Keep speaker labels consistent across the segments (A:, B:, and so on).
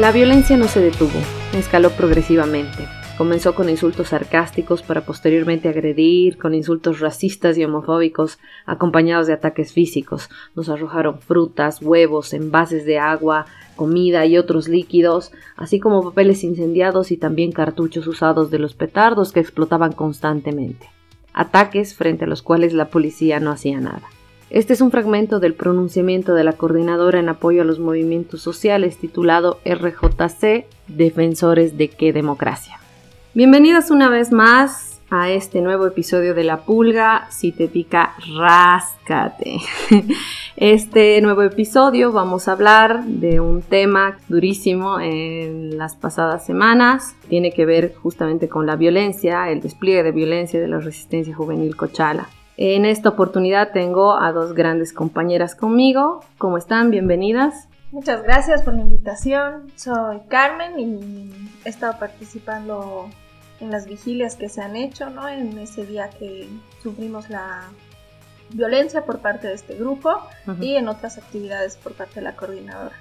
A: La violencia no se detuvo, escaló progresivamente. Comenzó con insultos sarcásticos para posteriormente agredir, con insultos racistas y homofóbicos acompañados de ataques físicos. Nos arrojaron frutas, huevos, envases de agua, comida y otros líquidos, así como papeles incendiados y también cartuchos usados de los petardos que explotaban constantemente. Ataques frente a los cuales la policía no hacía nada. Este es un fragmento del pronunciamiento de la coordinadora en apoyo a los movimientos sociales titulado RJC Defensores de qué democracia. Bienvenidas una vez más a este nuevo episodio de La Pulga. Si te pica, ráscate. Este nuevo episodio vamos a hablar de un tema durísimo en las pasadas semanas. Tiene que ver justamente con la violencia, el despliegue de violencia de la resistencia juvenil Cochala. En esta oportunidad tengo a dos grandes compañeras conmigo. ¿Cómo están? Bienvenidas.
B: Muchas gracias por la invitación. Soy Carmen y he estado participando en las vigilias que se han hecho, ¿no? En ese día que sufrimos la violencia por parte de este grupo y en otras actividades por parte de la coordinadora.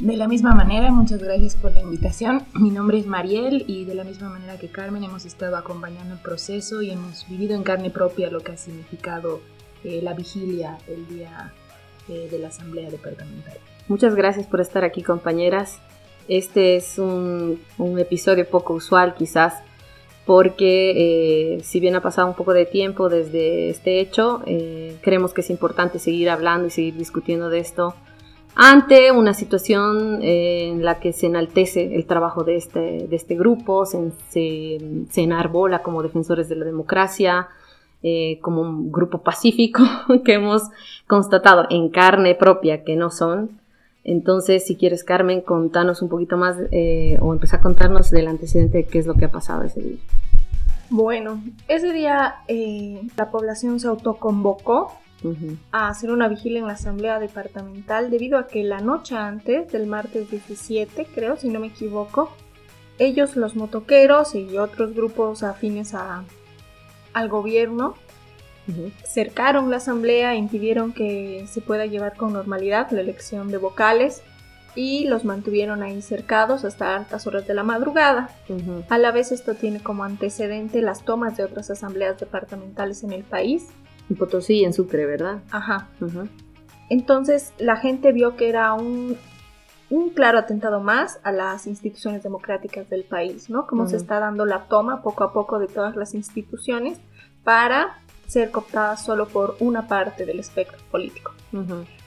C: De la misma manera, muchas gracias por la invitación. Mi nombre es Mariel y de la misma manera que Carmen hemos estado acompañando el proceso y hemos vivido en carne propia lo que ha significado eh, la vigilia el día eh, de la Asamblea Departamental.
A: Muchas gracias por estar aquí compañeras. Este es un, episodio poco usual quizás porque eh, si bien ha pasado un poco de tiempo desde este hecho, creemos que es importante seguir hablando y seguir discutiendo de esto ante una situación en la que se enaltece el trabajo de este, de este grupo, se, se, enarbola como defensores de la democracia, eh, como un grupo pacífico que hemos constatado en carne propia que no son. Entonces, si quieres, Carmen, contanos un poquito más eh, o empezar a contarnos del antecedente de qué es lo que ha pasado ese día.
B: Bueno, ese día eh, la población se autoconvocó a hacer una vigilia en la asamblea departamental debido a que la noche antes del martes 17, creo, si no me equivoco, ellos, los motoqueros y otros grupos afines a, al gobierno, cercaron la asamblea e impidieron que se pueda llevar con normalidad la elección de vocales y los mantuvieron ahí cercados hasta altas horas de la madrugada. A la vez esto tiene como antecedente las tomas de otras asambleas departamentales en el país
A: en Potosí y en Sucre, ¿verdad?
B: Ajá. Entonces la gente vio que era un, un, claro atentado más a las instituciones democráticas del país, ¿no? Como se está dando la toma poco a poco de todas las instituciones para ser cooptadas solo por una parte del espectro político.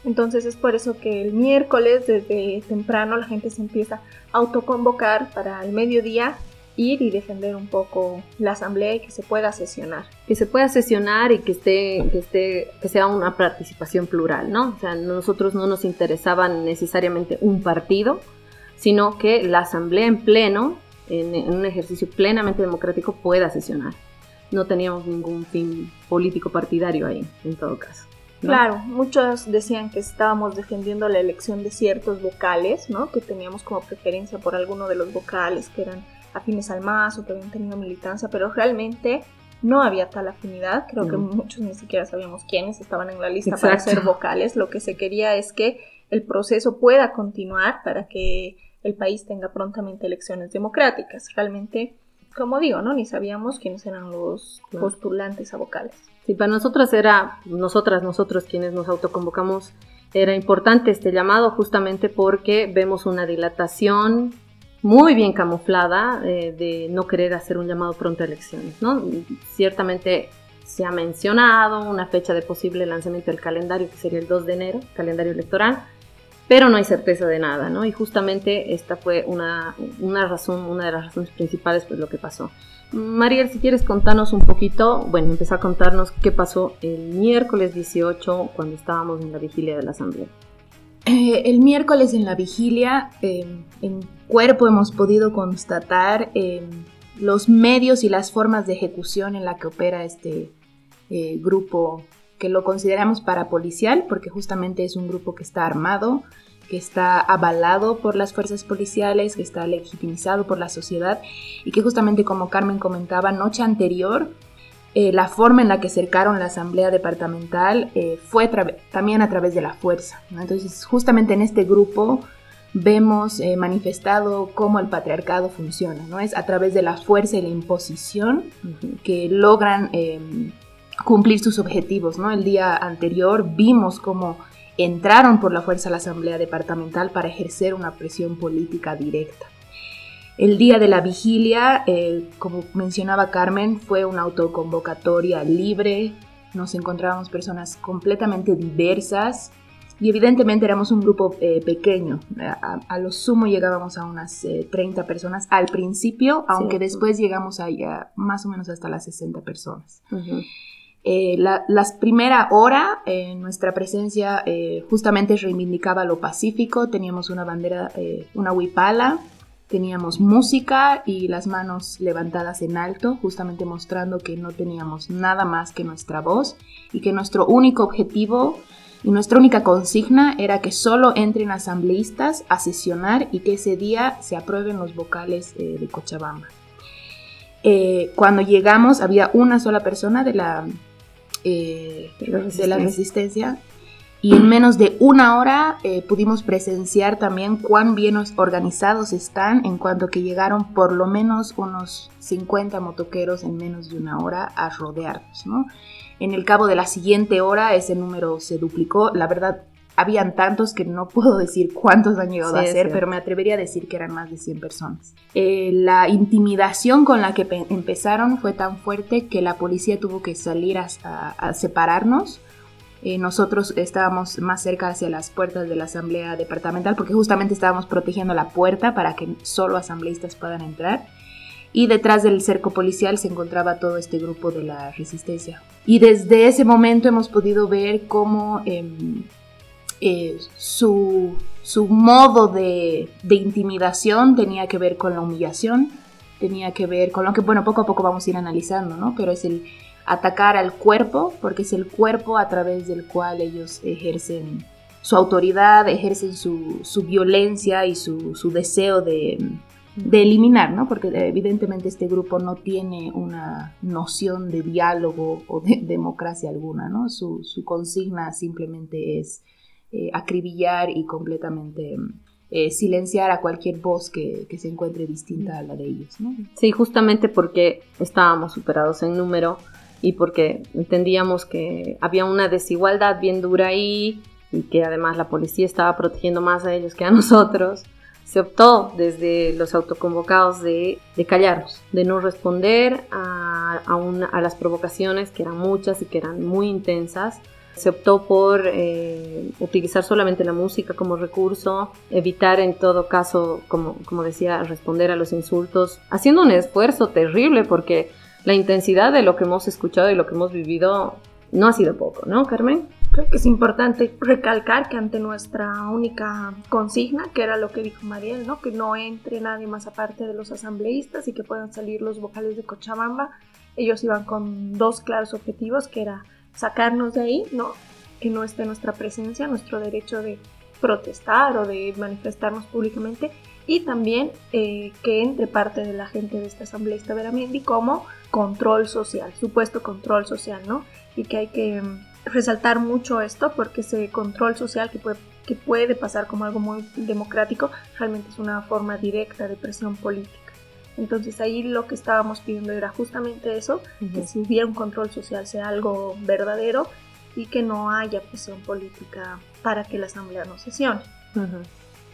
B: Entonces es por eso que el miércoles desde temprano la gente se empieza a autoconvocar para el mediodía ir y defender un poco la asamblea y que se pueda sesionar.
A: Que se pueda sesionar y que esté, que esté, que sea una participación plural, ¿no? O sea, nosotros no nos interesaba necesariamente un partido, sino que la asamblea en pleno, en, un ejercicio plenamente democrático, pueda sesionar. No teníamos ningún fin político partidario ahí, en todo caso.
B: Claro, muchos decían que estábamos defendiendo la elección de ciertos vocales, ¿no? Que teníamos como preferencia por alguno de los vocales que eran afines al MAS o que habían tenido militancia, pero realmente no había tal afinidad. Creo que muchos ni siquiera sabíamos quiénes estaban en la lista para ser vocales. Lo que se quería es que el proceso pueda continuar para que el país tenga prontamente elecciones democráticas. Realmente, como digo, ¿no? Ni sabíamos quiénes eran los postulantes a vocales.
A: Sí, para nosotras era, nosotras, nosotros quienes nos autoconvocamos, era importante este llamado justamente porque vemos una dilatación muy bien camuflada eh, de no querer hacer un llamado pronto a elecciones. ¿no? Ciertamente se ha mencionado una fecha de posible lanzamiento del calendario, que sería el 2 de enero, calendario electoral, pero no hay certeza de nada, ¿no? Y justamente esta fue una, una razón, una de las razones principales, pues lo que pasó. Mariel, si quieres contarnos un poquito, bueno, empezar a contarnos qué pasó el miércoles 18 cuando estábamos en la vigilia de la Asamblea.
C: Eh, el miércoles en la vigilia, em, en cuerpo hemos podido constatar em, los medios y las formas de ejecución en la que opera este eh, grupo que lo consideramos parapolicial porque justamente es un grupo que está armado, que está avalado por las fuerzas policiales, que está legitimizado por la sociedad y que justamente como Carmen comentaba, noche anterior eh, la forma en la que cercaron la asamblea departamental eh, fue también a través de la fuerza. Entonces, justamente en este grupo vemos eh, manifestado cómo el patriarcado funciona, ¿no? Es a través de la fuerza y la imposición que logran cumplir sus objetivos, ¿no? El día anterior vimos cómo entraron por la fuerza a la Asamblea Departamental para ejercer una presión política directa. El día de la vigilia, eh, como mencionaba Carmen, fue una autoconvocatoria libre, nos encontrábamos personas completamente diversas, y evidentemente éramos un grupo eh, pequeño, a, lo sumo llegábamos a unas 30 eh, personas al principio, aunque después llegamos a más o menos hasta las 60 personas. Eh, la primera hora, nuestra presencia justamente reivindicaba lo pacífico, teníamos una bandera, una huipala, teníamos música y las manos levantadas en alto, justamente mostrando que no teníamos nada más que nuestra voz y que nuestro único objetivo y nuestra única consigna era que solo entren asambleístas a sesionar y que ese día se aprueben los vocales eh, de Cochabamba. Eh, cuando llegamos había una sola persona de la, eh, de la resistencia y en menos de una hora pudimos presenciar también cuán bien organizados están en cuanto que llegaron por lo menos unos 50 motoqueros en menos de una hora a rodearnos, ¿no? En el cabo de la siguiente hora ese número se duplicó. La verdad, habían tantos que no puedo decir cuántos han llegado a ser, pero me atrevería a decir que eran más de 100 personas. Eh, la intimidación con la que empezaron fue tan fuerte que la policía tuvo que salir a, separarnos. Eh, nosotros estábamos más cerca hacia las puertas de la asamblea departamental porque justamente estábamos protegiendo la puerta para que solo asambleístas puedan entrar y detrás del cerco policial se encontraba todo este grupo de la resistencia. Y desde ese momento hemos podido ver cómo em, eh, su, modo de, intimidación tenía que ver con la humillación, tenía que ver con lo que, bueno, poco a poco vamos a ir analizando, ¿no? Pero es el atacar al cuerpo, porque es el cuerpo a través del cual ellos ejercen su autoridad, ejercen su, su violencia y su, su deseo de, de eliminar, ¿no? Porque evidentemente este grupo no tiene una noción de diálogo o de democracia alguna, ¿no? Su, consigna simplemente es eh, acribillar y completamente eh, silenciar a cualquier voz que, se encuentre distinta a la de ellos.
A: Sí, justamente porque estábamos superados en número y porque entendíamos que había una desigualdad bien dura ahí y que además la policía estaba protegiendo más a ellos que a nosotros se optó desde los autoconvocados de, callarnos, de no responder a, a, las provocaciones, que eran muchas y que eran muy intensas. Se optó por eh, utilizar solamente la música como recurso, evitar en todo caso, como, como decía, responder a los insultos, haciendo un esfuerzo terrible porque la intensidad de lo que hemos escuchado y lo que hemos vivido no ha sido poco, ¿no, Carmen?
B: Creo que es importante recalcar que ante nuestra única consigna, que era lo que dijo Mariel, ¿no? que no entre nadie más aparte de los asambleístas y que puedan salir los vocales de Cochabamba, ellos iban con dos claros objetivos, que era sacarnos de ahí, ¿no? que no esté nuestra presencia, nuestro derecho de protestar o de manifestarnos públicamente, y también eh, que entre parte de la gente de esta asambleísta Veramendi como control social, supuesto control social, ¿no? Y que hay que resaltar mucho esto porque ese control social que puede, que puede pasar como algo muy democrático realmente es una forma directa de presión política. Entonces ahí lo que estábamos pidiendo era justamente eso, que si hubiera un control social sea algo verdadero y que no haya presión política para que la asamblea no sesione.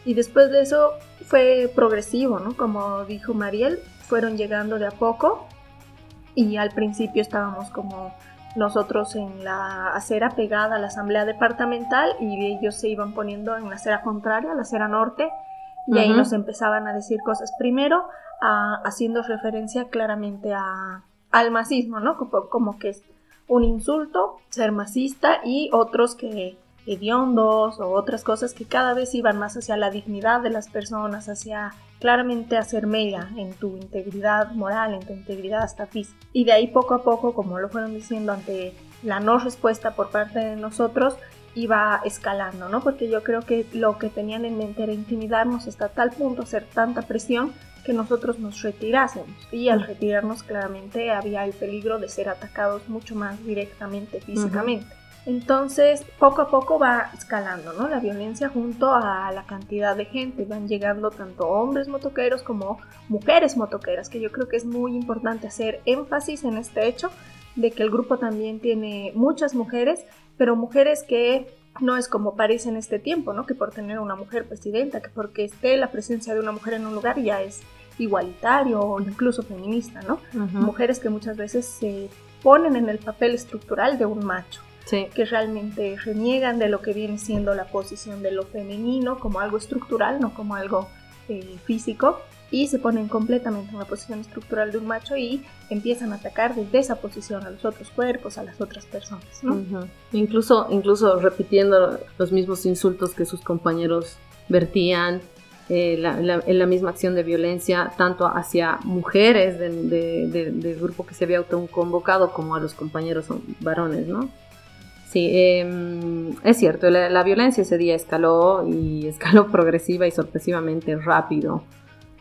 B: Y después de eso fue progresivo, ¿no? Como dijo Mariel, fueron llegando de a poco y al principio estábamos como nosotros en la acera pegada a la asamblea departamental y ellos se iban poniendo en la acera contraria, la acera norte, y ahí nos empezaban a decir cosas. Primero, haciendo referencia claramente a, al masismo, ¿no? Como, como, que es un insulto ser masista y otros que hediondos o otras cosas que cada vez iban más hacia la dignidad de las personas, hacia claramente hacer mella en tu integridad moral, en tu integridad hasta física. Y de ahí poco a poco, como lo fueron diciendo ante la no respuesta por parte de nosotros, iba escalando, ¿no? Porque yo creo que lo que tenían en mente era intimidarnos hasta tal punto, hacer tanta presión que nosotros nos retirásemos. Y al retirarnos claramente había el peligro de ser atacados mucho más directamente físicamente. Entonces, poco a poco va escalando, ¿no? La violencia junto a la cantidad de gente. Van llegando tanto hombres motoqueros como mujeres motoqueras, que yo creo que es muy importante hacer énfasis en este hecho de que el grupo también tiene muchas mujeres, pero mujeres que no es como parece en este tiempo, ¿no? Que por tener una mujer presidenta, que porque esté la presencia de una mujer en un lugar ya es igualitario o incluso feminista, ¿no? Mujeres que muchas veces se ponen en el papel estructural de un macho que realmente reniegan de lo que viene siendo la posición de lo femenino como algo estructural, no como algo eh, físico, y se ponen completamente en la posición estructural de un macho y empiezan a atacar desde esa posición a los otros cuerpos, a las otras personas.
A: incluso, incluso repitiendo los mismos insultos que sus compañeros vertían, eh, en la misma acción de violencia, tanto hacia mujeres del grupo que se había autoconvocado como a los compañeros varones, ¿no? Sí, em, es cierto, la, violencia ese día escaló y escaló progresiva y sorpresivamente rápido.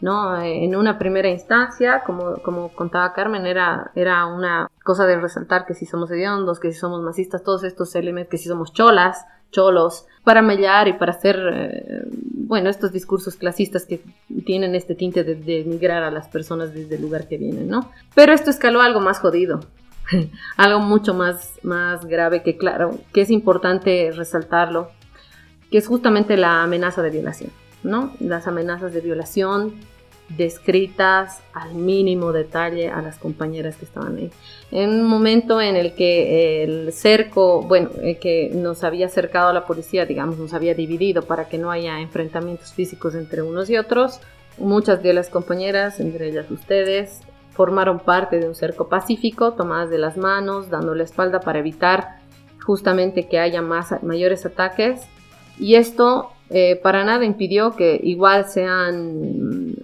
A: ¿no? En una primera instancia, como, como contaba Carmen, era, era una cosa de resaltar que si somos hediondos, que si somos masistas, todos estos elementos, que si somos cholas, cholos, para mellar y para hacer, eh, bueno, estos discursos clasistas que tienen este tinte de, de migrar a las personas desde el lugar que vienen, ¿no? Pero esto escaló algo más jodido, algo mucho más, más grave que claro, que es importante resaltarlo, que es justamente la amenaza de violación, ¿no? Las amenazas de violación descritas al mínimo detalle a las compañeras que estaban ahí. En un momento en el que el cerco, bueno, eh, que nos había acercado a la policía, digamos, nos había dividido para que no haya enfrentamientos físicos entre unos y otros, muchas de las compañeras, entre ellas ustedes, formaron parte de un cerco pacífico, tomadas de las manos, dando la espalda para evitar justamente que haya más, mayores ataques. Y esto eh, para nada impidió que igual sean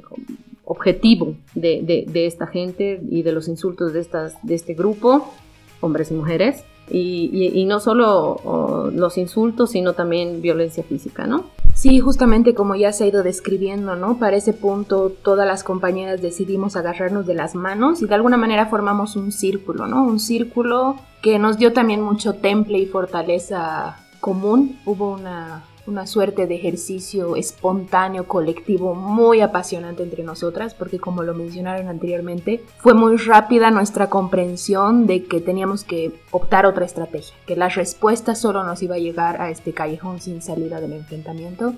A: objetivo de, esta gente y de los insultos de, estas, de este grupo, hombres y mujeres. Y, no solo los insultos, sino también violencia física, ¿no?
C: Sí, justamente como ya se ha ido describiendo, ¿no? Para ese punto todas las compañeras decidimos agarrarnos de las manos y de alguna manera formamos un círculo, ¿no? Un círculo que nos dio también mucho temple y fortaleza común. Hubo una una suerte de ejercicio espontáneo, colectivo, muy apasionante entre nosotras, porque como lo mencionaron anteriormente, fue muy rápida nuestra comprensión de que teníamos que optar otra estrategia, que la respuesta solo nos iba a llegar a este callejón sin salida del enfrentamiento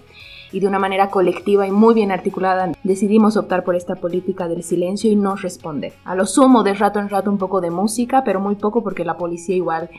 C: y de una manera colectiva y muy bien articulada decidimos optar por esta política del silencio y no responder. A lo sumo de rato en rato un poco de música, pero muy poco porque la policía igual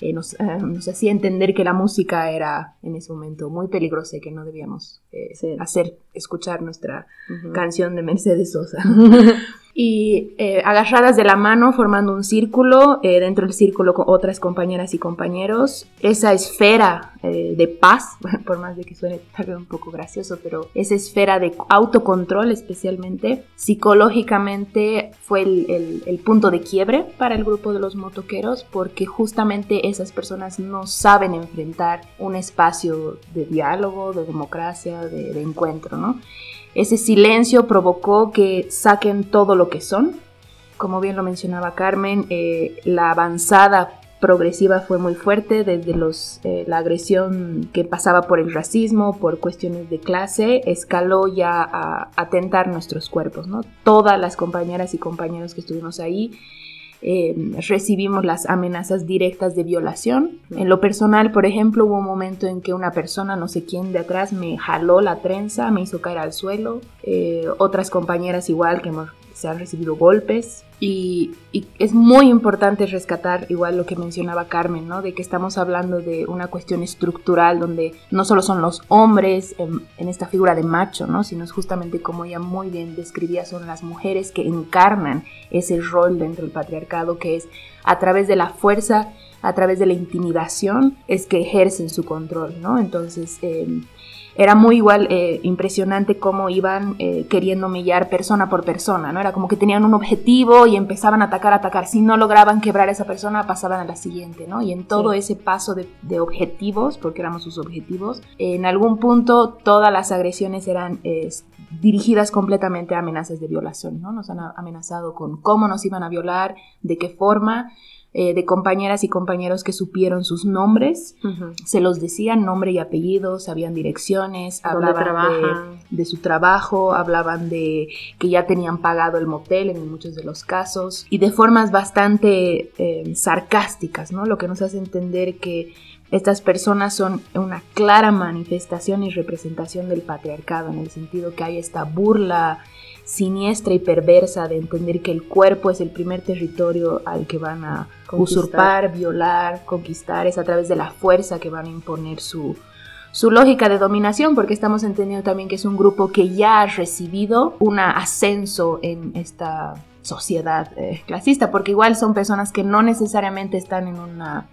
C: eh, nos, eh, nos, hacía entender que la música era en ese momento muy peligrosa y que no debíamos eh, hacer escuchar nuestra canción de Mercedes Sosa. y eh, agarradas de la mano formando un círculo, eh, dentro del círculo con otras compañeras y compañeros, esa esfera eh, de paz, por más de que suene tal vez un poco gracioso, pero esa esfera de autocontrol especialmente, psicológicamente fue el, el, punto de quiebre para el grupo de los motoqueros porque justamente esas personas no saben enfrentar un espacio de diálogo, de democracia, de, de encuentro, ¿no? Ese silencio provocó que saquen todo lo que son. Como bien lo mencionaba Carmen, eh, la avanzada progresiva fue muy fuerte desde los, eh, la agresión que pasaba por el racismo, por cuestiones de clase, escaló ya a atentar nuestros cuerpos. ¿no? Todas las compañeras y compañeros que estuvimos ahí Em, recibimos las amenazas directas de violación. En lo personal, por ejemplo, hubo un momento en que una persona, no sé quién de atrás, me jaló la trenza, me hizo caer al suelo. Eh, otras compañeras igual que se han recibido golpes. Y, es muy importante rescatar igual lo que mencionaba Carmen, ¿no? De que estamos hablando de una cuestión estructural donde no solo son los hombres en, esta figura de macho, ¿no? Sino es justamente como ella muy bien describía, son las mujeres que encarnan ese rol dentro del patriarcado que es a través de la fuerza, a través de la intimidación, es que ejercen su control, ¿no? Entonces, em, era muy igual eh, impresionante cómo iban eh, queriendo humillar persona por persona, ¿no? Era como que tenían un objetivo y empezaban a atacar, a atacar. Si no lograban quebrar a esa persona, pasaban a la siguiente, ¿no? Y en todo ese paso de, objetivos, porque éramos sus objetivos, en algún punto todas las agresiones eran dirigidas completamente a amenazas de violación, ¿no? Nos han amenazado con cómo nos iban a violar, de qué forma, eh, de compañeras y compañeros que supieron sus nombres, se los decían nombre y apellido, sabían direcciones, hablaban de, su trabajo, hablaban de que ya tenían pagado el motel en muchos de los casos y de formas bastante eh, sarcásticas, ¿no? Lo que nos hace entender que estas personas son una clara manifestación y representación del patriarcado, en el sentido que hay esta burla siniestra y perversa de entender que el cuerpo es el primer territorio al que van a usurpar, violar, conquistar, es a través de la fuerza que van a imponer su, su lógica de dominación, porque estamos entendiendo también que es un grupo que ya ha recibido un ascenso en esta sociedad eh, clasista, porque igual son personas que no necesariamente están en una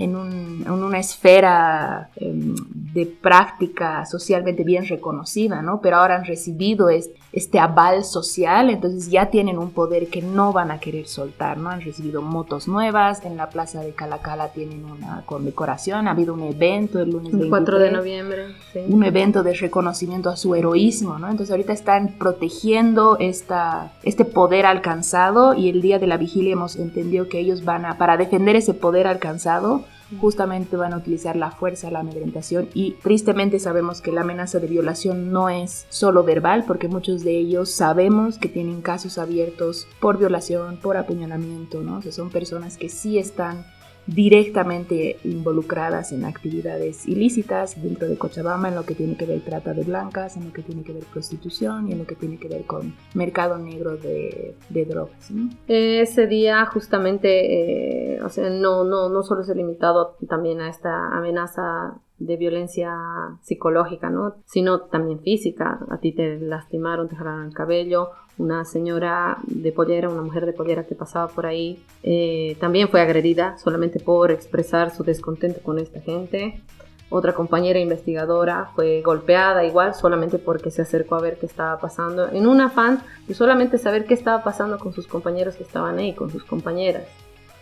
C: en, una esfera em, de práctica socialmente bien reconocida, ¿no? Pero ahora han recibido este, aval social, entonces ya tienen un poder que no van a querer soltar, ¿no? Han recibido motos nuevas, en la plaza de Calacala tienen una condecoración, ha habido un evento el lunes
A: 4 de noviembre,
C: un evento de reconocimiento a su heroísmo, ¿no? Entonces ahorita están protegiendo esta, este poder alcanzado y el día de la vigilia hemos entendido que ellos van a, para defender ese poder alcanzado, justamente van a utilizar la fuerza, la amedrentación y tristemente sabemos que la amenaza de violación no es solo verbal porque muchos de ellos sabemos que tienen casos abiertos por violación, por apuñalamiento, ¿no? O son personas que sí están directamente involucradas en actividades ilícitas dentro de Cochabamba, en lo que tiene que ver trata de blancas, en lo que tiene que ver prostitución y en lo que tiene que ver con mercado negro de, drogas.
A: Ese día justamente, eh, o sea, no, no, no solo se ha limitado también a esta amenaza de violencia psicológica, ¿no? Sino también física. A ti te lastimaron, te jalaron el cabello. Una señora de pollera, una mujer de pollera que pasaba por ahí, eh, también fue agredida solamente por expresar su descontento con esta gente. Otra compañera investigadora fue golpeada igual solamente porque se acercó a ver qué estaba pasando, en un afán de solamente saber qué estaba pasando con sus compañeros que estaban ahí, con sus compañeras,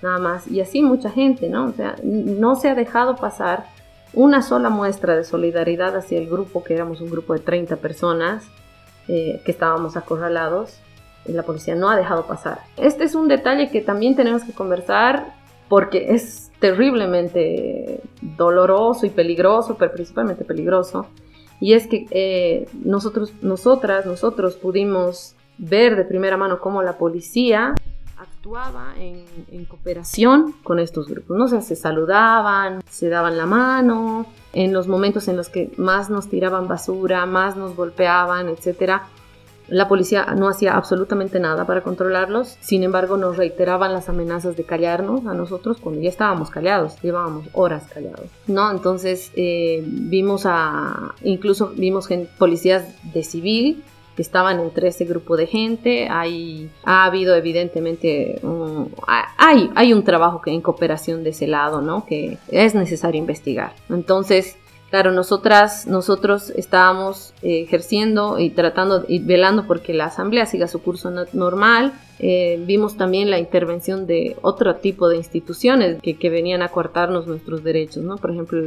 A: nada más. Y así mucha gente, ¿no? O sea, no se ha dejado pasar una sola muestra de solidaridad hacia el grupo, que éramos un grupo de 30 personas eh, que estábamos acorralados. La policía no ha dejado pasar. Este es un detalle que también tenemos que conversar porque es terriblemente doloroso y peligroso, pero principalmente peligroso. Y es que eh, nosotros, nosotras, nosotros pudimos ver de primera mano cómo la policía actuaba en, cooperación con estos grupos. ¿no? se saludaban, se daban la mano, en los momentos en los que más nos tiraban basura, más nos golpeaban, etc. La policía no hacía absolutamente nada para controlarlos, sin embargo nos reiteraban las amenazas de callarnos a nosotros cuando ya estábamos callados, llevábamos horas callados, ¿no? Entonces eh, vimos a, incluso vimos policías de civil que estaban entre ese grupo de gente. Hay, ha habido evidentemente un, hay, hay un trabajo que en cooperación de ese lado, ¿no? Que es necesario investigar. Entonces, Claro, nosotras, nosotros estábamos eh, ejerciendo y tratando y velando porque la asamblea siga su curso normal. Eh, vimos también la intervención de otro tipo de instituciones que, venían a coartarnos nuestros derechos, ¿no? Por ejemplo,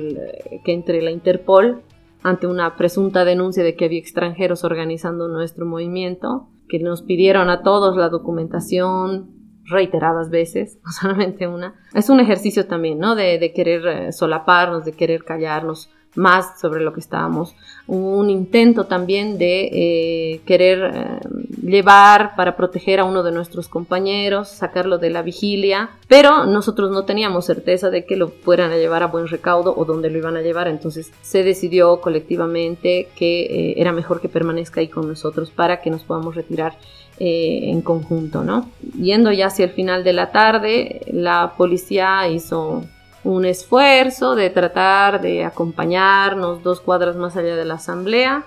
A: que entre la Interpol ante una presunta denuncia de que había extranjeros organizando nuestro movimiento, que nos pidieron a todos la documentación reiteradas veces, no solamente una. Es un ejercicio también, ¿no? De, de querer eh, solaparnos, de querer callarnos más sobre lo que estábamos. Un intento también de eh, querer eh, llevar para proteger a uno de nuestros compañeros, sacarlo de la vigilia, pero nosotros no teníamos certeza de que lo fueran a llevar a buen recaudo o dónde lo iban a llevar, entonces se decidió colectivamente que eh, era mejor que permanezca ahí con nosotros para que nos podamos retirar en conjunto, ¿no? Yendo ya hacia el final de la tarde, la policía hizo un esfuerzo de tratar de acompañarnos dos cuadras más allá de la asamblea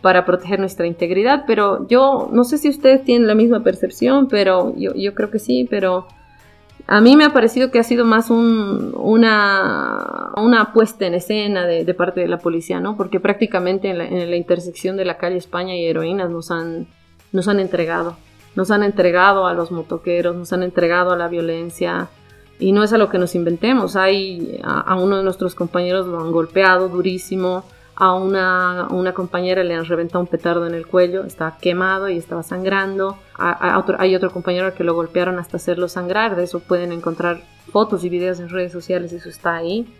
A: para proteger nuestra integridad, pero yo no sé si ustedes tienen la misma percepción, pero yo, yo creo que sí, pero a mí me ha parecido que ha sido más un, una, una puesta en escena de, parte de la policía, ¿no? Porque prácticamente en la, en la, intersección de la calle España y Heroínas nos han, nos han entregado, nos han entregado a los motoqueros, nos han entregado a la violencia, y no es algo que nos inventemos. Hay a, uno de nuestros compañeros lo han golpeado durísimo, a una, una, compañera le han reventado un petardo en el cuello, estaba quemado y estaba sangrando. hay otro compañero que lo golpearon hasta hacerlo sangrar, de eso pueden encontrar fotos y videos en redes sociales, eso está ahí.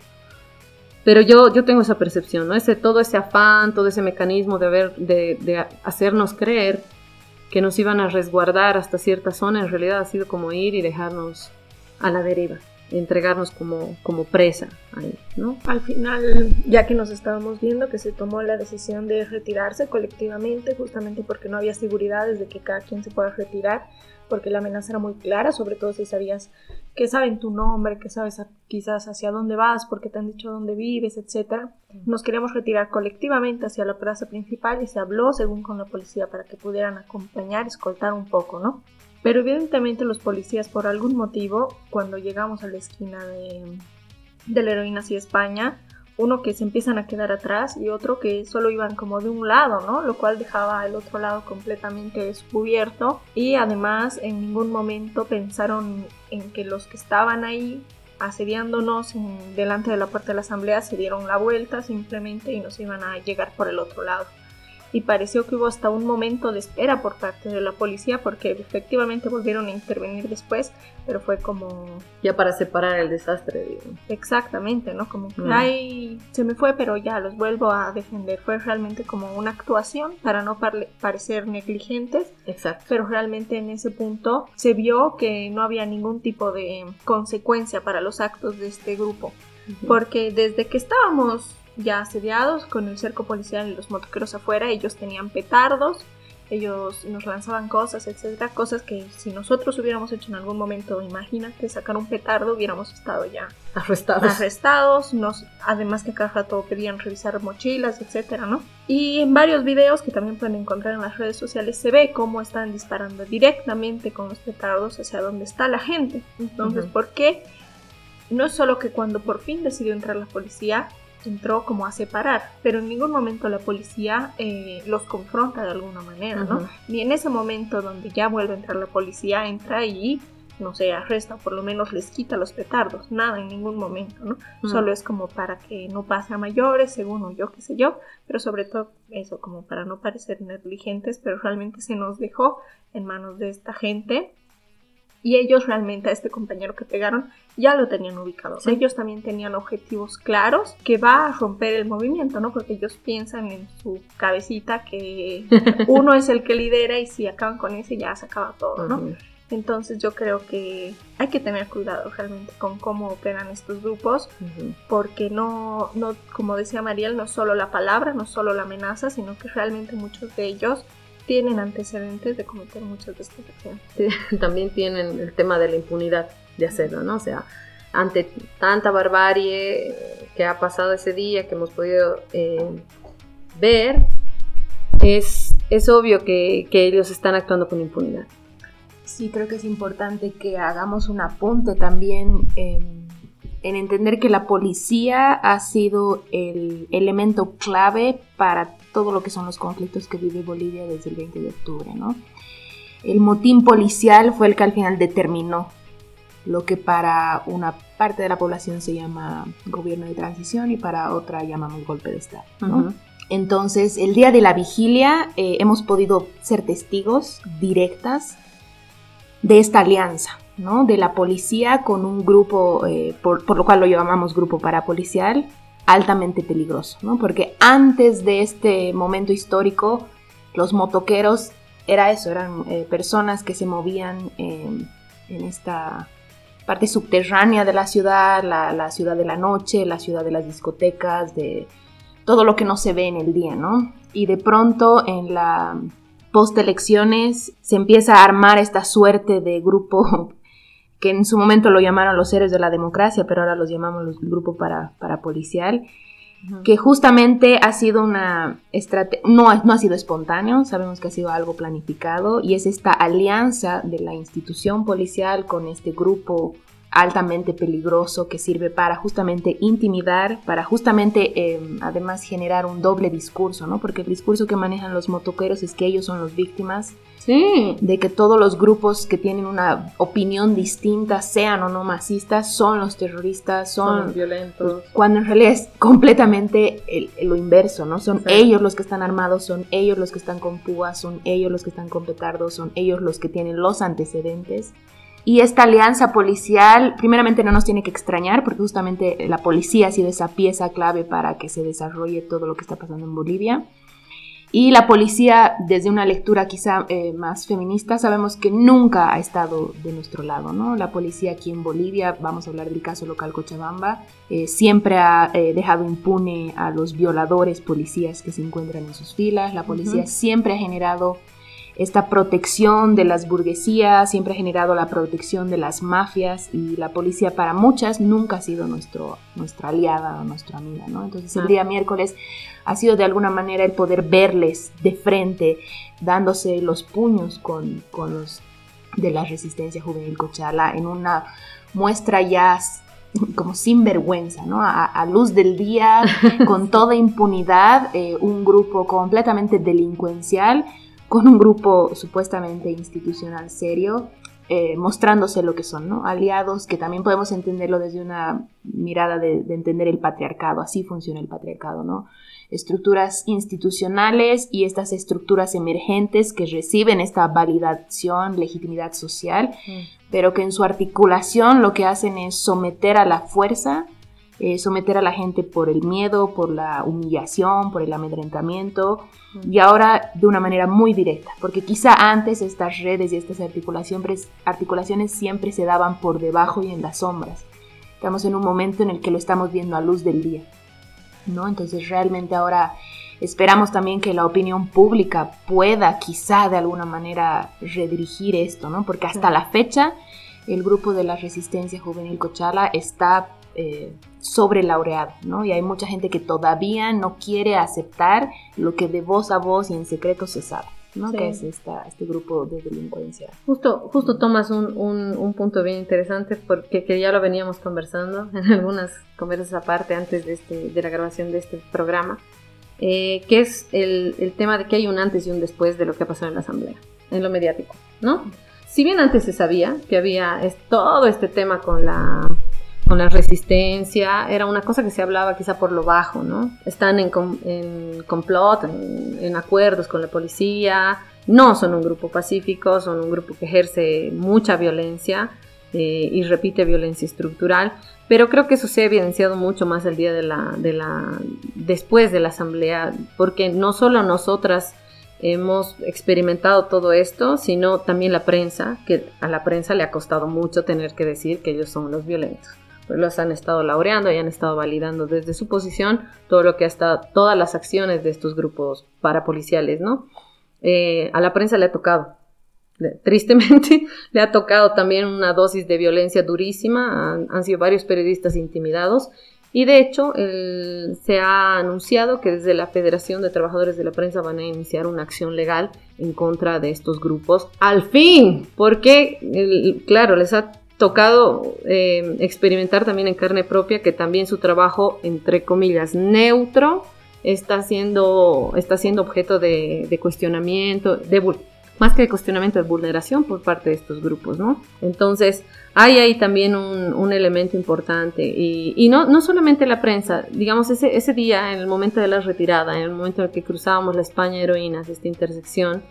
A: Pero yo, yo tengo esa percepción, ¿no? Ese, todo ese afán, todo ese mecanismo de, haber, de, de hacernos creer que nos iban a resguardar hasta cierta zona, en realidad ha sido como ir y dejarnos a la deriva entregarnos como, como presa ahí, ¿no?
B: Al final, ya que nos estábamos viendo que se tomó la decisión de retirarse colectivamente, justamente porque no había seguridades de que cada quien se pueda retirar, porque la amenaza era muy clara, sobre todo si sabías que saben tu nombre, que sabes quizás hacia dónde vas, porque te han dicho dónde vives, etc. Nos queríamos retirar colectivamente hacia la plaza principal y se habló según con la policía para que pudieran acompañar, escoltar un poco, ¿no? Pero evidentemente los policías por algún motivo, cuando llegamos a la esquina de, la heroína hacia España, uno que se empiezan a quedar atrás y otro que solo iban como de un lado, ¿no? Lo cual dejaba el otro lado completamente descubierto y además en ningún momento pensaron en que los que estaban ahí asediándonos delante de la puerta de la asamblea se dieron la vuelta simplemente y nos iban a llegar por el otro lado y pareció que hubo hasta un momento de espera por parte de la policía porque efectivamente volvieron a intervenir después, pero fue como...
A: Ya para separar el desastre, digo.
B: Exactamente, ¿no? Como que, mm. se me fue, pero ya los vuelvo a defender. Fue realmente como una actuación para no parecer negligentes.
A: Exacto.
B: Pero realmente en ese punto se vio que no había ningún tipo de consecuencia para los actos de este grupo. Porque desde que estábamos ya asediados con el cerco policial y los motoqueros afuera, ellos tenían petardos, ellos nos lanzaban cosas, etcétera, cosas que si nosotros hubiéramos hecho en algún momento, imagínate, sacar un petardo, hubiéramos estado ya
A: arrestados.
B: Arrestados, nos, además que cada rato pedían revisar mochilas, etcétera, ¿no? Y en varios videos que también pueden encontrar en las redes sociales se ve cómo están disparando directamente con los petardos hacia donde está la gente. Entonces, ¿por qué? No es solo que cuando por fin decidió entrar la policía, entró como a separar, pero en ningún momento la policía eh, los confronta de alguna manera, ¿no? Ni en ese momento donde ya vuelve a entrar la policía, entra y, no sé, arresta, por lo menos les quita los petardos, nada en ningún momento, ¿no? Solo es como para que no pase a mayores, según yo, qué sé yo, pero sobre todo eso, como para no parecer negligentes, pero realmente se nos dejó en manos de esta gente y ellos realmente a este compañero que pegaron ya lo tenían ubicado. Ellos también tenían objetivos claros que va a romper el movimiento, ¿no? Porque ellos piensan en su cabecita que uno es el que lidera y si acaban con ese ya se acaba todo, ¿no? Entonces yo creo que hay que tener cuidado realmente con cómo operan estos grupos, porque no, no, como decía Mariel, no solo la palabra, no solo la amenaza, sino que realmente muchos de ellos tienen antecedentes de cometer muchas de estas acciones.
A: también tienen el tema de la impunidad de hacerlo, ¿no? O sea, ante tanta barbarie que ha pasado ese día, que hemos podido eh, ver, es, es obvio que, que ellos están actuando con impunidad.
C: Sí, creo que es importante que hagamos un apunte también en entender que la policía ha sido el elemento clave para todo lo que son los conflictos que vive Bolivia desde el 20 de octubre, ¿no? El motín policial fue el que al final determinó lo que para una parte de la población se llama gobierno de transición y para otra llamamos golpe de Estado, ¿no? Entonces, el día de la vigilia eh, hemos podido ser testigos directas de esta alianza, ¿no? De la policía con un grupo, eh, por, por, lo cual lo llamamos grupo parapolicial, altamente peligroso, ¿no? Porque antes de este momento histórico, los motoqueros era eso, eran eh, personas que se movían en esta parte subterránea de la ciudad, la, ciudad de la noche, la ciudad de las discotecas, de todo lo que no se ve en el día, ¿no? Y de pronto en la post elecciones se empieza a armar esta suerte de grupo que en su momento lo llamaron los seres de la democracia, pero ahora los llamamos el grupo para, para policial, que justamente ha sido una estrategia, no, no ha sido espontáneo, sabemos que ha sido algo planificado, y es esta alianza de la institución policial con este grupo altamente peligroso que sirve para justamente intimidar, para justamente em, además generar un doble discurso, ¿no? Porque el discurso que manejan los motoqueros es que ellos son los víctimas, sí. de que todos los grupos que tienen una opinión distinta, sean o no masistas, son los terroristas, son,
B: violentos.
C: Cuando en realidad es completamente lo inverso, ¿no? Son ellos los que están armados, son ellos los que están con púas, son ellos los que están con petardos, son ellos los que tienen los antecedentes. Y esta alianza policial, primeramente no nos tiene que extrañar, porque justamente la policía ha sido esa pieza clave para que se desarrolle todo lo que está pasando en Bolivia. Y la policía, desde una lectura quizá eh, más feminista, sabemos que nunca ha estado de nuestro lado, ¿no? La policía aquí en Bolivia, vamos a hablar del caso local Cochabamba, eh, siempre ha eh, dejado impune a los violadores policías que se encuentran en sus filas. La policía siempre ha generado esta protección de las burguesías siempre ha generado la protección de las mafias y la policía para muchas nunca ha sido nuestro, nuestra aliada o nuestra amiga, ¿no? Entonces el día miércoles ha sido de alguna manera el poder verles de frente, dándose los puños con, con los de la resistencia juvenil Cochala en una muestra ya como sin vergüenza, ¿no? A, luz del día, con toda impunidad, eh, un grupo completamente delincuencial con un grupo supuestamente institucional serio, eh, mostrándose lo que son, ¿no? Aliados, que también podemos entenderlo desde una mirada de, entender el patriarcado, así funciona el patriarcado, ¿no? Estructuras institucionales y estas estructuras emergentes que reciben esta validación, legitimidad social, mm. pero que en su articulación lo que hacen es someter a la fuerza eh, someter a la gente por el miedo, por la humillación, por el amedrentamiento y ahora de una manera muy directa, porque quizá antes estas redes y estas articulaciones, articulaciones siempre se daban por debajo y en las sombras. Estamos en un momento en el que lo estamos viendo a luz del día, ¿no? Entonces realmente ahora esperamos también que la opinión pública pueda quizá de alguna manera redirigir esto, ¿no? Porque hasta la fecha el grupo de la resistencia juvenil Cochala está eh, sobre laureado, ¿no? Y hay mucha gente que todavía no quiere aceptar lo que de voz a voz y en secreto se sabe. ¿no? que es esta, este grupo de delincuencia.
A: Justo, justo tomas un, un, punto bien interesante porque que ya lo veníamos conversando en algunas conversas aparte antes de, este, de la grabación de este programa, eh, que es el, el, tema de que hay un antes y un después de lo que ha pasado en la Asamblea, en lo mediático, ¿no? Si bien antes se sabía que había todo este tema con la con la resistencia, era una cosa que se hablaba quizá por lo bajo, ¿no? Están en, complot, en, acuerdos con la policía, no son un grupo pacífico, son un grupo que ejerce mucha violencia eh, y repite violencia estructural, pero creo que eso se ha evidenciado mucho más el día de la, de la, después de la asamblea, porque no solo nosotras hemos experimentado todo esto, sino también la prensa, que a la prensa le ha costado mucho tener que decir que ellos son los violentos los han estado laureando y han estado validando desde su posición todo lo que ha estado, todas las acciones de estos grupos parapoliciales, ¿no? Eh, a la prensa le ha tocado, tristemente le ha tocado también una dosis de violencia durísima, han, sido varios periodistas intimidados y de hecho se ha anunciado que desde la Federación de Trabajadores de la Prensa van a iniciar una acción legal en contra de estos grupos. Al fin, porque claro, les ha tocado eh, experimentar también en carne propia que también su trabajo, entre comillas, neutro, está siendo, está siendo objeto de, cuestionamiento, de, más que de cuestionamiento de vulneración por parte de estos grupos, ¿no? Entonces, hay ahí también un, elemento importante y, no, no solamente la prensa, digamos, ese, ese día, en el momento de la retirada, en el momento en el que cruzábamos la España heroínas, esta intersección,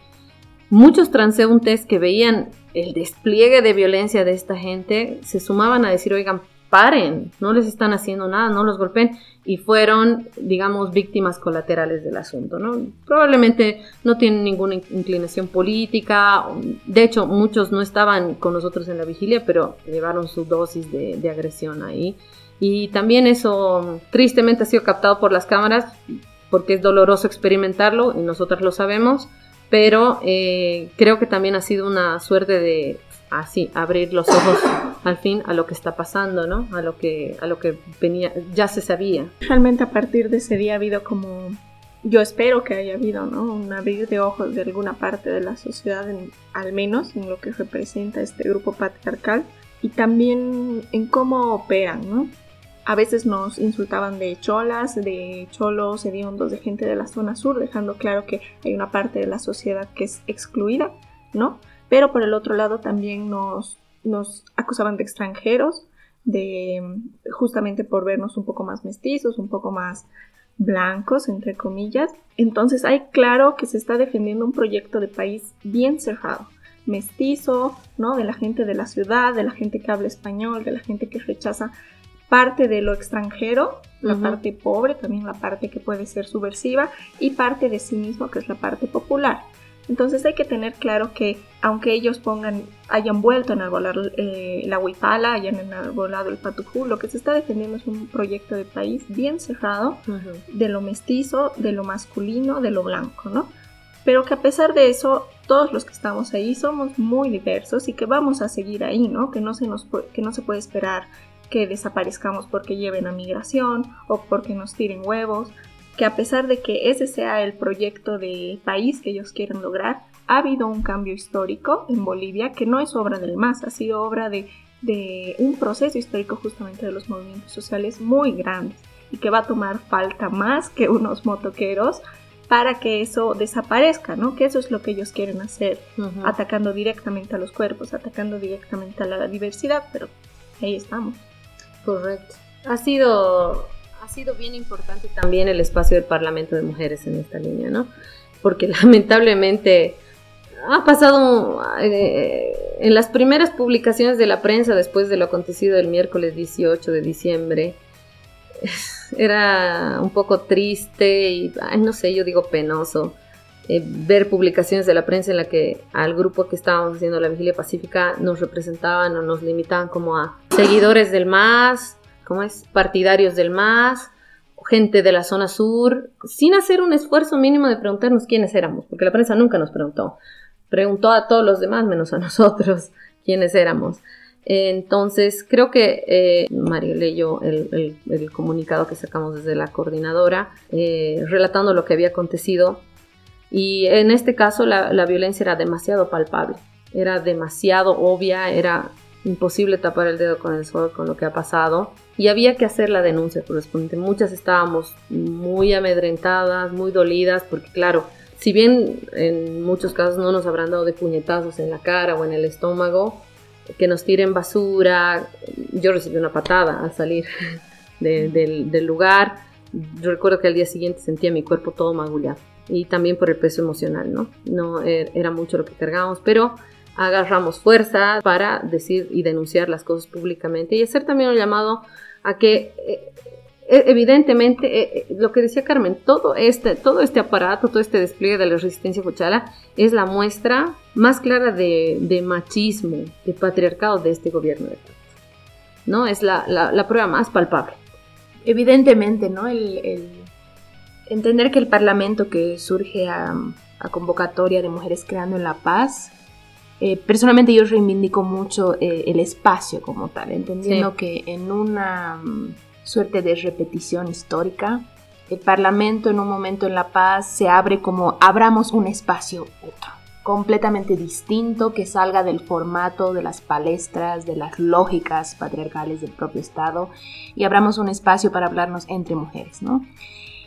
A: muchos transeúntes que veían el despliegue de violencia de esta gente se sumaban a decir, oigan, paren, no les están haciendo nada, no los golpeen, y fueron, digamos, víctimas colaterales del asunto, ¿no? Probablemente no tienen ninguna inclinación política, de hecho, muchos no estaban con nosotros en la vigilia, pero llevaron su dosis de, de agresión ahí. Y también eso tristemente ha sido captado por las cámaras, porque es doloroso experimentarlo, y nosotros lo sabemos, pero eh, creo que también ha sido una suerte de así abrir los ojos al fin a lo que está pasando, ¿no? A lo que a lo que venía ya se sabía.
B: Realmente a partir de ese día ha habido como yo espero que haya habido, ¿no? Un abrir de ojos de alguna parte de la sociedad, al menos en lo que representa este grupo patriarcal, y también en cómo operan, ¿no? A veces nos insultaban de cholas, de cholos, hediondos, de gente de la zona sur, dejando claro que hay una parte de la sociedad que es excluida, ¿no? Pero por el otro lado también nos, nos acusaban de extranjeros, de justamente por vernos un poco más mestizos, un poco más blancos, entre comillas. Entonces hay claro que se está defendiendo un proyecto de país bien cerrado, mestizo, ¿no? De la gente de la ciudad, de la gente que habla español, de la gente que rechaza parte de lo extranjero, la parte pobre, también la parte que puede ser subversiva, y parte de sí mismo, que es la parte popular. Entonces hay que tener claro que aunque ellos pongan, hayan vuelto a enarbolar eh, la huipala, hayan enarbolado el patujú, lo que se está defendiendo es un proyecto de país bien cerrado, de lo mestizo, de lo masculino, de lo blanco, ¿no? Pero que a pesar de eso, todos los que estamos ahí somos muy diversos y que vamos a seguir ahí, ¿no? Que no se, nos que no se puede esperar que desaparezcamos porque lleven a migración o porque nos tiren huevos, que a pesar de que ese sea el proyecto de país que ellos quieren lograr, ha habido un cambio histórico en Bolivia que no es obra del MAS, ha sido obra de, un proceso histórico justamente de los movimientos sociales muy grandes y que va a tomar falta más que unos motoqueros para que eso desaparezca, ¿no? Que eso es lo que ellos quieren hacer, atacando directamente a los cuerpos, atacando directamente a la diversidad, pero ahí estamos.
A: Correcto. Ha sido ha sido bien importante también el espacio del Parlamento de Mujeres en esta línea, ¿no? Porque lamentablemente ha pasado eh, en las primeras publicaciones de la prensa después de lo acontecido el miércoles 18 de diciembre. Era un poco triste y, no sé, yo digo penoso. Eh, ver publicaciones de la prensa en la que al grupo que estábamos haciendo la vigilia pacífica nos representaban o nos limitaban como a seguidores del MAS, ¿cómo es? Partidarios del MAS, gente de la zona sur, sin hacer un esfuerzo mínimo de preguntarnos quiénes éramos, porque la prensa nunca nos preguntó. Preguntó a todos los demás, menos a nosotros, quiénes éramos. Entonces, creo que eh, Mario leyó el, comunicado que sacamos desde la coordinadora, eh, relatando lo que había acontecido. Y en este caso, la, la violencia era demasiado palpable, era demasiado obvia, era imposible tapar el dedo con el sol con lo que ha pasado y había que hacer la denuncia correspondiente. Muchas estábamos muy amedrentadas, muy dolidas, porque claro, si bien en muchos casos no nos habrán dado de puñetazos en la cara o en el estómago, que nos tiren basura, yo recibí una patada al salir del, lugar. Yo recuerdo que al día siguiente sentía mi cuerpo todo magullado y también por el peso emocional, ¿no? No er, era mucho lo que cargábamos, pero agarramos fuerza para decir y denunciar las cosas públicamente y hacer también un llamado a que eh, eh, evidentemente eh, lo que decía Carmen, todo este, todo este aparato, todo este despliegue de la resistencia cochala es la muestra más clara de, machismo, de patriarcado de este gobierno ¿no? Es la, prueba más palpable.
C: Evidentemente, ¿no? El, entender que el Parlamento que surge a, a convocatoria de Mujeres Creando en la Paz eh, personalmente yo reivindico mucho eh, el espacio como tal, entendiendo que en una mm, suerte de repetición histórica, el Parlamento en un momento en La Paz se abre como abramos un espacio otro, completamente distinto que salga del formato de las palestras, de las lógicas patriarcales del propio Estado y abramos un espacio para hablarnos entre mujeres, ¿no?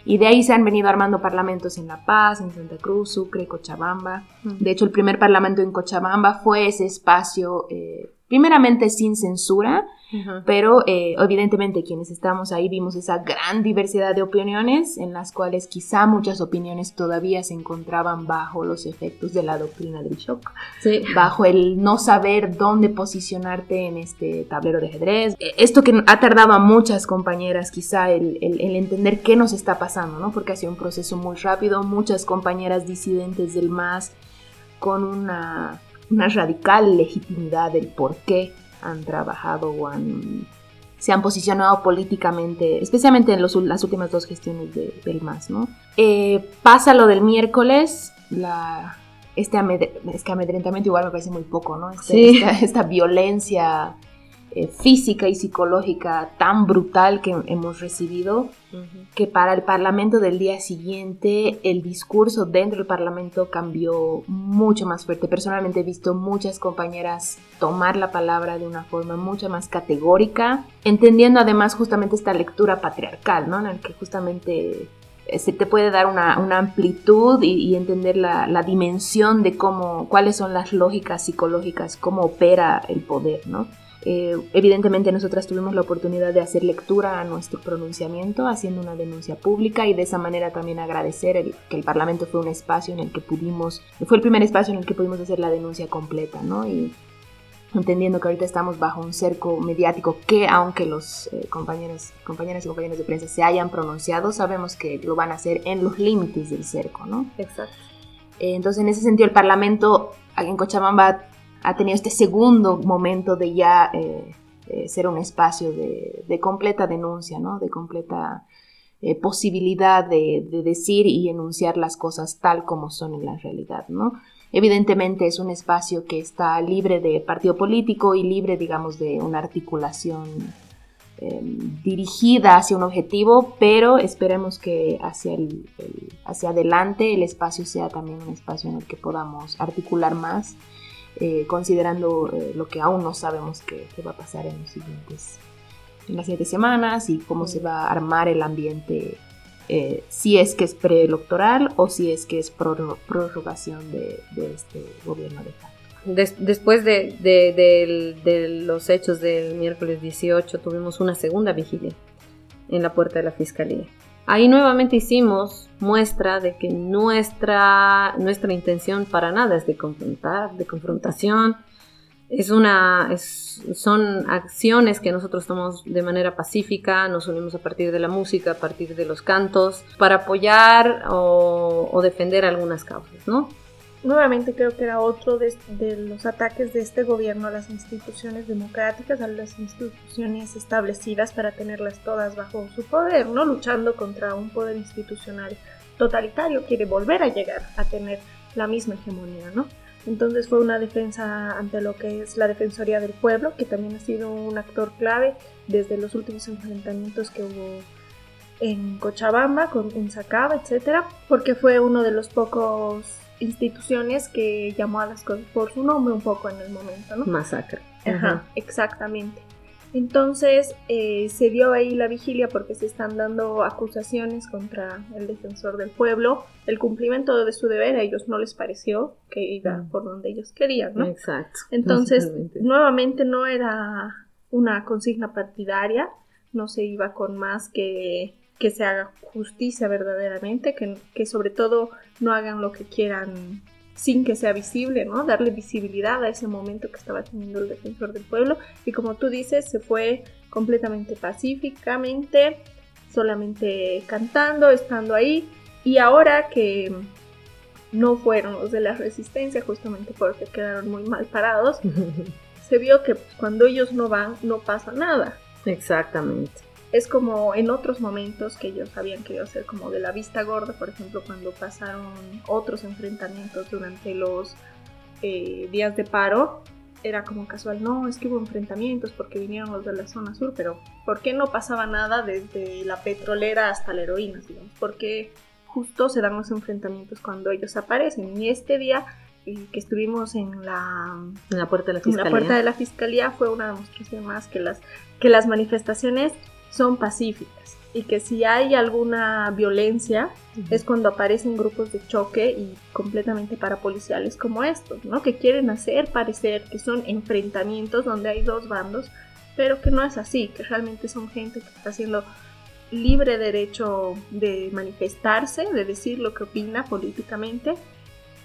C: Y de ahí se han venido armando parlamentos en La Paz, en Santa Cruz, Sucre, Cochabamba. De hecho, el primer parlamento en Cochabamba fue ese espacio eh, primeramente sin censura, pero eh, evidentemente quienes estamos ahí vimos esa gran diversidad de opiniones en las cuales quizá muchas opiniones todavía se encontraban bajo los efectos de la doctrina del shock, bajo el no saber dónde posicionarte en este tablero de ajedrez. Eh, esto que ha tardado a muchas compañeras quizá el, el entender qué nos está pasando, ¿no? porque ha sido un proceso muy rápido, muchas compañeras disidentes del MAS con una una radical legitimidad del por qué han trabajado o han, se han posicionado políticamente, especialmente en las últimas dos gestiones del MAS. ¿no? Eh, pasa lo del miércoles, la, este es que amedrentamiento igual me parece muy poco, ¿no? Este, esta, violencia eh, física y psicológica tan brutal que hemos recibido, que para el Parlamento del día siguiente el discurso dentro del Parlamento cambió mucho más fuerte. Personalmente he visto muchas compañeras tomar la palabra de una forma mucho más categórica, entendiendo además justamente esta lectura patriarcal, ¿no? En el que justamente eh, se te puede dar una, amplitud y, entender la, la, dimensión de cómo, cuáles son las lógicas psicológicas, cómo opera el poder, ¿no? Eh, evidentemente nosotras tuvimos la oportunidad de hacer lectura a nuestro pronunciamiento haciendo una denuncia pública y de esa manera también agradecer que el Parlamento fue un espacio en el que pudimos, fue el primer espacio en el que pudimos hacer la denuncia completa, ¿no? Y entendiendo que ahorita estamos bajo un cerco mediático que aunque los eh, compañeros, compañeras y compañeros de prensa se hayan pronunciado, sabemos que lo van a hacer en los límites del cerco, ¿no?
B: Exacto.
C: Eh, entonces en ese sentido el Parlamento aquí en Cochabamba ha tenido este segundo momento de ya eh, eh, ser un espacio de, completa denuncia, ¿no? de completa eh, posibilidad de, decir y enunciar las cosas tal como son en la realidad. ¿no? Evidentemente es un espacio que está libre de partido político y libre, digamos, de una articulación dirigida hacia un objetivo, pero esperemos que hacia, hacia adelante el espacio sea también un espacio en el que podamos articular más eh, considerando eh, lo que aún no sabemos qué, va a pasar en, los siguientes, en las siguientes semanas y cómo se va a armar el ambiente, eh, si es que es preelectoral o si es que es prorrogación de, este gobierno de facto.
A: después de, de, los hechos del miércoles 18 tuvimos una segunda vigilia en la puerta de la fiscalía. Ahí nuevamente hicimos muestra de que nuestra, nuestra intención para nada es de confrontar, de confrontación. Es una, son acciones que nosotros tomamos de manera pacífica, nos unimos a partir de la música, a partir de los cantos, para apoyar o, o defender algunas causas, ¿no?
B: Nuevamente creo que era otro de, los ataques de este gobierno a las instituciones democráticas, a las instituciones establecidas para tenerlas todas bajo su poder, ¿no? Luchando contra un poder institucional totalitario, quiere volver a llegar a tener la misma hegemonía, ¿no? Entonces fue una defensa ante lo que es la Defensoría del Pueblo, que también ha sido un actor clave desde los últimos enfrentamientos que hubo en Cochabamba, con, en Sacaba, etcétera, porque fue uno de los pocos instituciones que llamó a las cosas por su nombre un poco en el momento, ¿no?
A: Masacre.
B: Ajá, exactamente. Entonces eh, se dio ahí la vigilia porque se están dando acusaciones contra el defensor del pueblo. El cumplimiento de su deber a ellos no les pareció que iba por donde ellos querían, ¿no?
A: Exacto.
B: Entonces, nuevamente no era una consigna partidaria, no se iba con más que que se haga justicia verdaderamente, que, que sobre todo no hagan lo que quieran sin que sea visible, ¿no? Darle visibilidad a ese momento que estaba teniendo el defensor del pueblo. Y como tú dices, se fue completamente pacíficamente, solamente cantando, estando ahí. Y ahora que no fueron los de la resistencia, justamente porque quedaron muy mal parados, se vio que cuando ellos no van, no pasa nada.
A: Exactamente
B: es como en otros momentos que ellos habían querido hacer como de la vista gorda, por ejemplo, cuando pasaron otros enfrentamientos durante los eh, días de paro, era como casual, no, es que hubo enfrentamientos porque vinieron los de la zona sur, pero ¿por qué no pasaba nada desde la petrolera hasta la heroína, digamos? Porque justo se dan los enfrentamientos cuando ellos aparecen. Y este día eh, que estuvimos en la,
A: en la puerta de la fiscalía.
B: En la puerta de la fiscalía fue una demostración más que las, que las manifestaciones son pacíficas y que si hay alguna violencia es cuando aparecen grupos de choque y completamente parapoliciales como estos, ¿no? Que quieren hacer parecer que son enfrentamientos donde hay dos bandos, pero que no es así, que realmente son gente que está haciendo libre derecho de manifestarse, de decir lo que opina políticamente,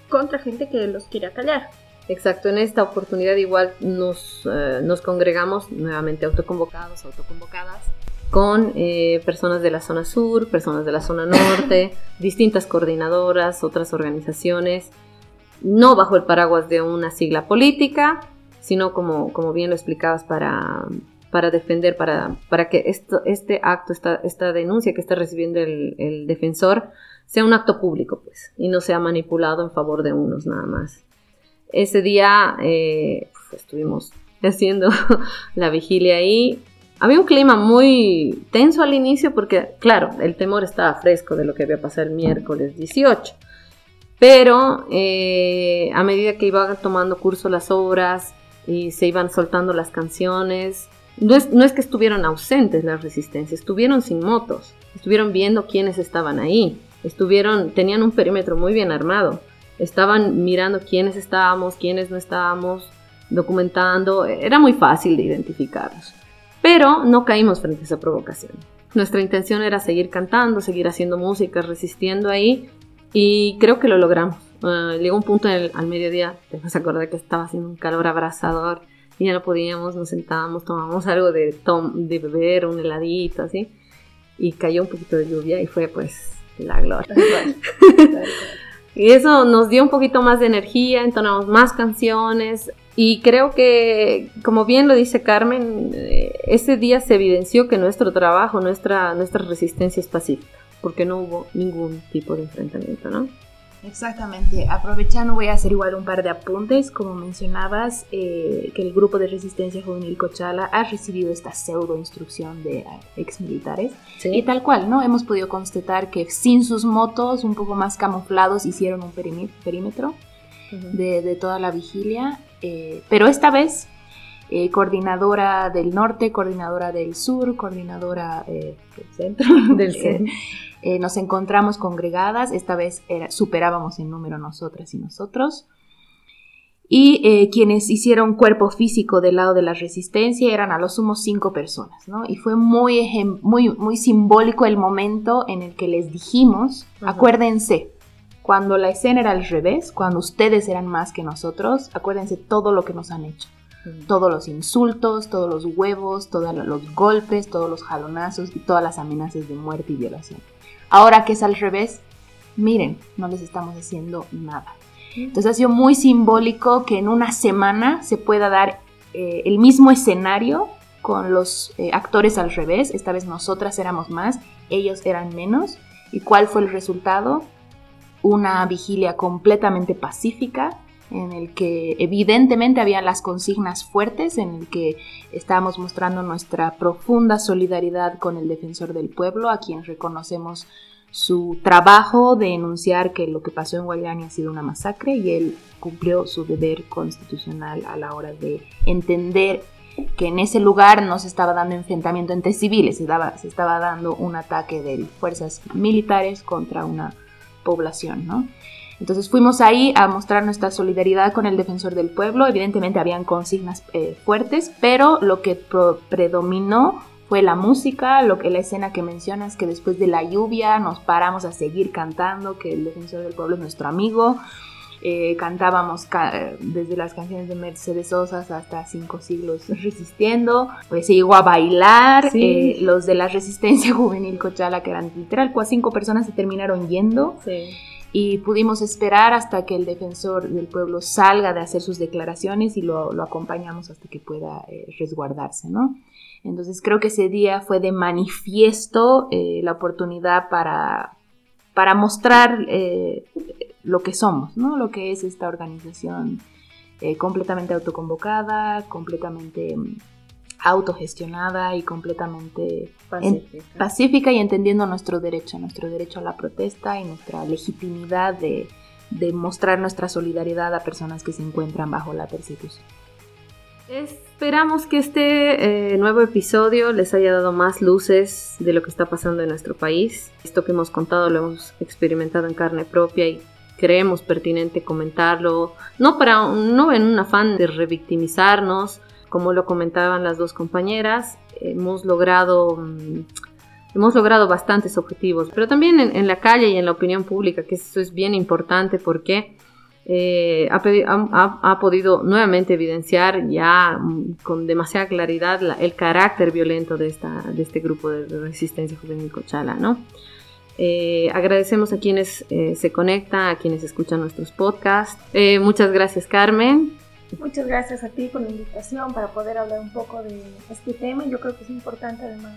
B: contra gente que los quiere acallar.
A: Exacto, en esta oportunidad igual nos, eh, nos congregamos nuevamente autoconvocados, autoconvocadas, con eh, personas de la zona sur, personas de la zona norte, distintas coordinadoras, otras organizaciones, no bajo el paraguas de una sigla política, sino como, como bien lo explicabas, para, para defender, para, para que esto, este acto, esta, esta denuncia que está recibiendo el, defensor, sea un acto público, pues, y no sea manipulado en favor de unos nada más. Ese día eh, pues, estuvimos haciendo la vigilia ahí. Había un clima muy tenso al inicio porque, claro, el temor estaba fresco de lo que había pasado el miércoles 18. Pero eh, a medida que iban tomando curso las obras y se iban soltando las canciones, no es, no es que estuvieron ausentes las resistencias, estuvieron sin motos, estuvieron viendo quiénes estaban ahí, estuvieron, tenían un perímetro muy bien armado, estaban mirando quiénes estábamos, quiénes no estábamos, documentando, era muy fácil de identificarlos. Pero no caímos frente a esa provocación. Nuestra intención era seguir cantando, seguir haciendo música, resistiendo ahí y creo que lo logramos. Ah, llegó un punto al mediodía, te vas a acordar que estaba haciendo un calor abrasador y ya no podíamos, nos sentábamos, tomamos algo de, de beber, un heladito, así, y cayó un poquito de lluvia y fue pues la gloria. y eso nos dio un poquito más de energía, entonamos más canciones, y creo que, como bien lo dice Carmen, eh, ese día se evidenció que nuestro trabajo, nuestra, nuestra resistencia es pacífica, porque no hubo ningún tipo de enfrentamiento, ¿no?
C: Exactamente. Aprovechando, voy a hacer igual un par de apuntes. Como mencionabas, eh, que el grupo de resistencia juvenil Cochala ha recibido esta pseudo instrucción de ex militares. Y tal cual, ¿no? Hemos podido constatar que sin sus motos, un poco más camuflados, hicieron un perímetro de, de, toda la vigilia eh, pero esta vez eh, coordinadora del norte, coordinadora del sur, coordinadora eh, del centro. Del centro. nos encontramos congregadas, esta vez superábamos en número nosotras y nosotros. Y quienes hicieron cuerpo físico del lado de la resistencia eran a lo sumo cinco personas, ¿no? Y fue muy, muy, muy simbólico el momento en el que les dijimos, acuérdense, cuando la escena era al revés, cuando ustedes eran más que nosotros, acuérdense todo lo que nos han hecho. Todos los insultos, todos los huevos, todos los golpes, todos los jalonazos y todas las amenazas de muerte y violación. Ahora que es al revés, miren, no les estamos haciendo nada. Entonces ha sido muy simbólico que en una semana se pueda dar eh, el mismo escenario con los eh, actores al revés. Esta vez nosotras éramos más, ellos eran menos. ¿Y cuál fue el resultado? Una vigilia completamente pacífica en el que evidentemente habían las consignas fuertes, en el que estábamos mostrando nuestra profunda solidaridad con el defensor del pueblo, a quien reconocemos su trabajo de enunciar que lo que pasó en Guayani ha sido una masacre y él cumplió su deber constitucional a la hora de entender que en ese lugar no se estaba dando enfrentamiento entre civiles, se, daba, se estaba dando un ataque de fuerzas militares contra una población, ¿no? Entonces fuimos ahí a mostrar nuestra solidaridad con el defensor del pueblo. Evidentemente habían consignas eh, fuertes, pero lo que predominó fue la música, lo que la escena que mencionas que después de la lluvia nos paramos a seguir cantando, que el defensor del pueblo es nuestro amigo. Eh, cantábamos desde las canciones de Mercedes Sosa hasta Cinco Siglos Resistiendo, pues se llegó a bailar, eh, los de la Resistencia Juvenil Cochala, que eran literal, pues cinco personas se terminaron yendo. Y pudimos esperar hasta que el defensor del pueblo salga de hacer sus declaraciones y lo, acompañamos hasta que pueda eh, resguardarse, ¿no? Entonces creo que ese día fue de manifiesto la oportunidad para, para mostrar lo que somos, ¿no? Lo que es esta organización eh, completamente autoconvocada, completamente mm, autogestionada y completamente pacífica. y entendiendo nuestro derecho, nuestro derecho a la protesta y nuestra legitimidad de, mostrar nuestra solidaridad a personas que se encuentran bajo la persecución.
A: Esperamos que este eh, nuevo episodio les haya dado más luces de lo que está pasando en nuestro país. Esto que hemos contado lo hemos experimentado en carne propia y creemos pertinente comentarlo, no, para, no en un afán de revictimizarnos, como lo comentaban las dos compañeras, hemos logrado, mm, hemos logrado bastantes objetivos, pero también en, la calle y en la opinión pública, que eso es bien importante porque eh, ha, podido nuevamente evidenciar ya mm, con demasiada claridad el carácter violento de, esta, de este grupo de resistencia juvenil Cochala, ¿no? Eh, agradecemos a quienes eh, se conectan, a quienes escuchan nuestros podcasts. Eh, muchas gracias, Carmen.
B: Muchas gracias a ti por la invitación para poder hablar un poco de este tema. Yo creo que es importante además,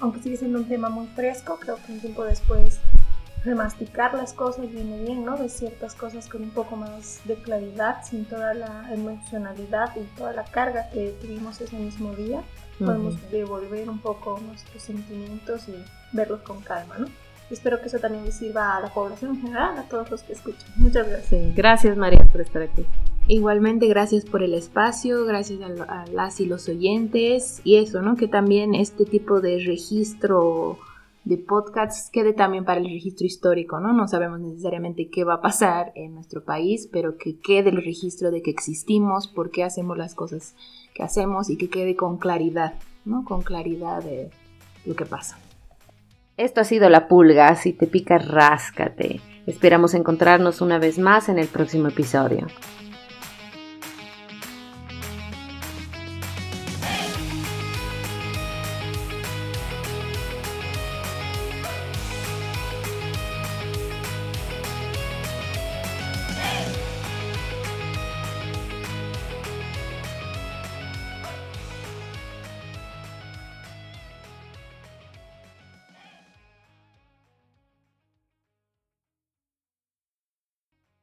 B: aunque sigue siendo un tema muy fresco, creo que un tiempo después remasticar las cosas viene bien, ¿no? De ciertas cosas con un poco más de claridad, sin toda la emocionalidad y toda la carga que tuvimos ese mismo día. Podemos devolver un poco nuestros sentimientos y verlos con calma, ¿no? Espero que eso también le sirva a la población en general, a todos los que escuchan. Muchas gracias.
A: Gracias María por estar aquí.
C: Igualmente, gracias por el espacio, gracias a, las y los oyentes y eso, ¿no? Que también este tipo de registro de podcasts quede también para el registro histórico, ¿no? No sabemos necesariamente qué va a pasar en nuestro país, pero que quede el registro de que existimos, por qué hacemos las cosas que hacemos y que quede con claridad, ¿no? Con claridad de lo que pasa.
A: Esto ha sido La Pulga, si te pica, ráscate. Esperamos encontrarnos una vez más en el próximo episodio.